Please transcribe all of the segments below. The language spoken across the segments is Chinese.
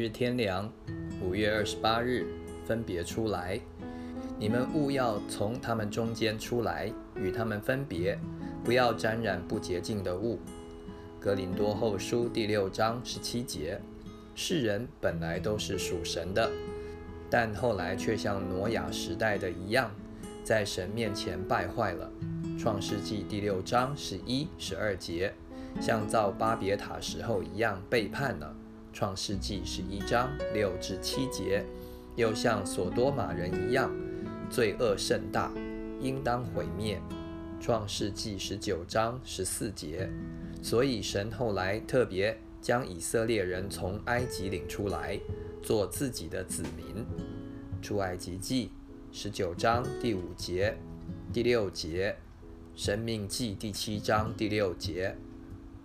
日天凉，五月二十八日分别出来。你们务要从他们中间出来，与他们分别，不要沾染不洁净的物。格林多后书第六章十七节：世人本来都是属神的，但后来却像挪亚时代的一样，在神面前败坏了。创世纪第六章十一、十二节。像造巴别塔时候一样背叛了，《创世纪》十一章六至七节；又像所多玛人一样，罪恶甚大，应当毁灭，《创世纪》十九章十四节。所以神后来特别将以色列人从埃及领出来，做自己的子民，《出埃及记》十九章第五节、第六节，《生命记》第七章第六节。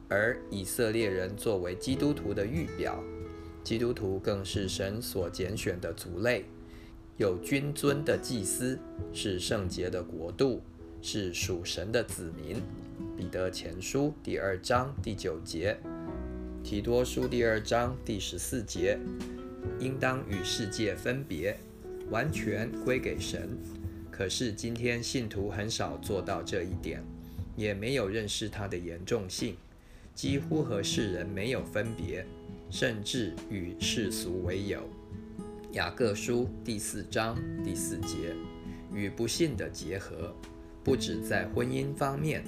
而以色列人作为基督徒的预表，基督徒更是神所拣选的族类，有君尊的祭司，是圣洁的国度，是属神的子民。彼得前书第二章第九节，提多书第二章第十四节，应当与世界分别，完全归给神。可是今天信徒很少做到这一点，也没有认识它的严重性。几乎和世人没有分别，甚至与世俗为友。雅各书第四章第四节，与不信的结合，不止在婚姻方面，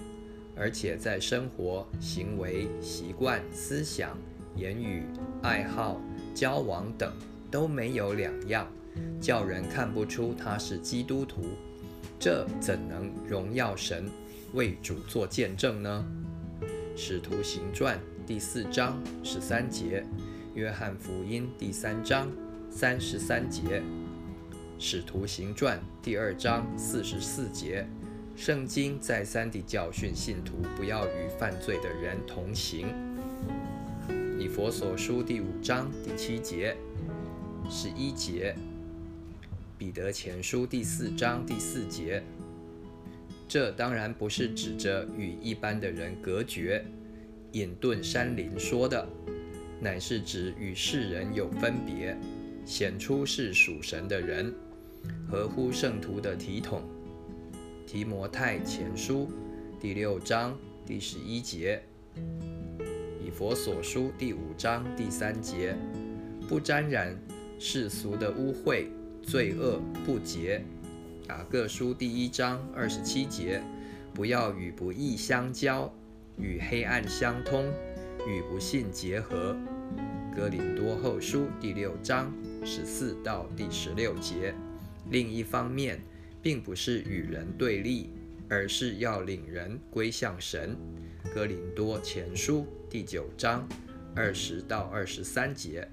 而且在生活、行为、习惯、思想、言语、爱好、交往等都没有两样，叫人看不出他是基督徒。这怎能荣耀神，为主做见证呢？使徒行传第四章十三节，约翰福音第三章三十三节，使徒行传第二章四十四节，圣经再三地教训信徒不要与犯罪的人同行。以佛所书第五章第七节、十一节，彼得前书第四章第四节。这当然不是指着与一般的人隔绝，隐遁山林说的，乃是指与世人有分别，显出是属神的人，合乎圣徒的体统。提摩太前书第六章第十一节，以佛所书第五章第三节，不沾染世俗的污秽、罪恶、不洁。雅各书第一章二十七节：不要与不义相交，与黑暗相通，与不信结合。哥林多后书第六章十四到第十六节。另一方面，并不是与人对立，而是要领人归向神。哥林多前书第九章二十到二十三节。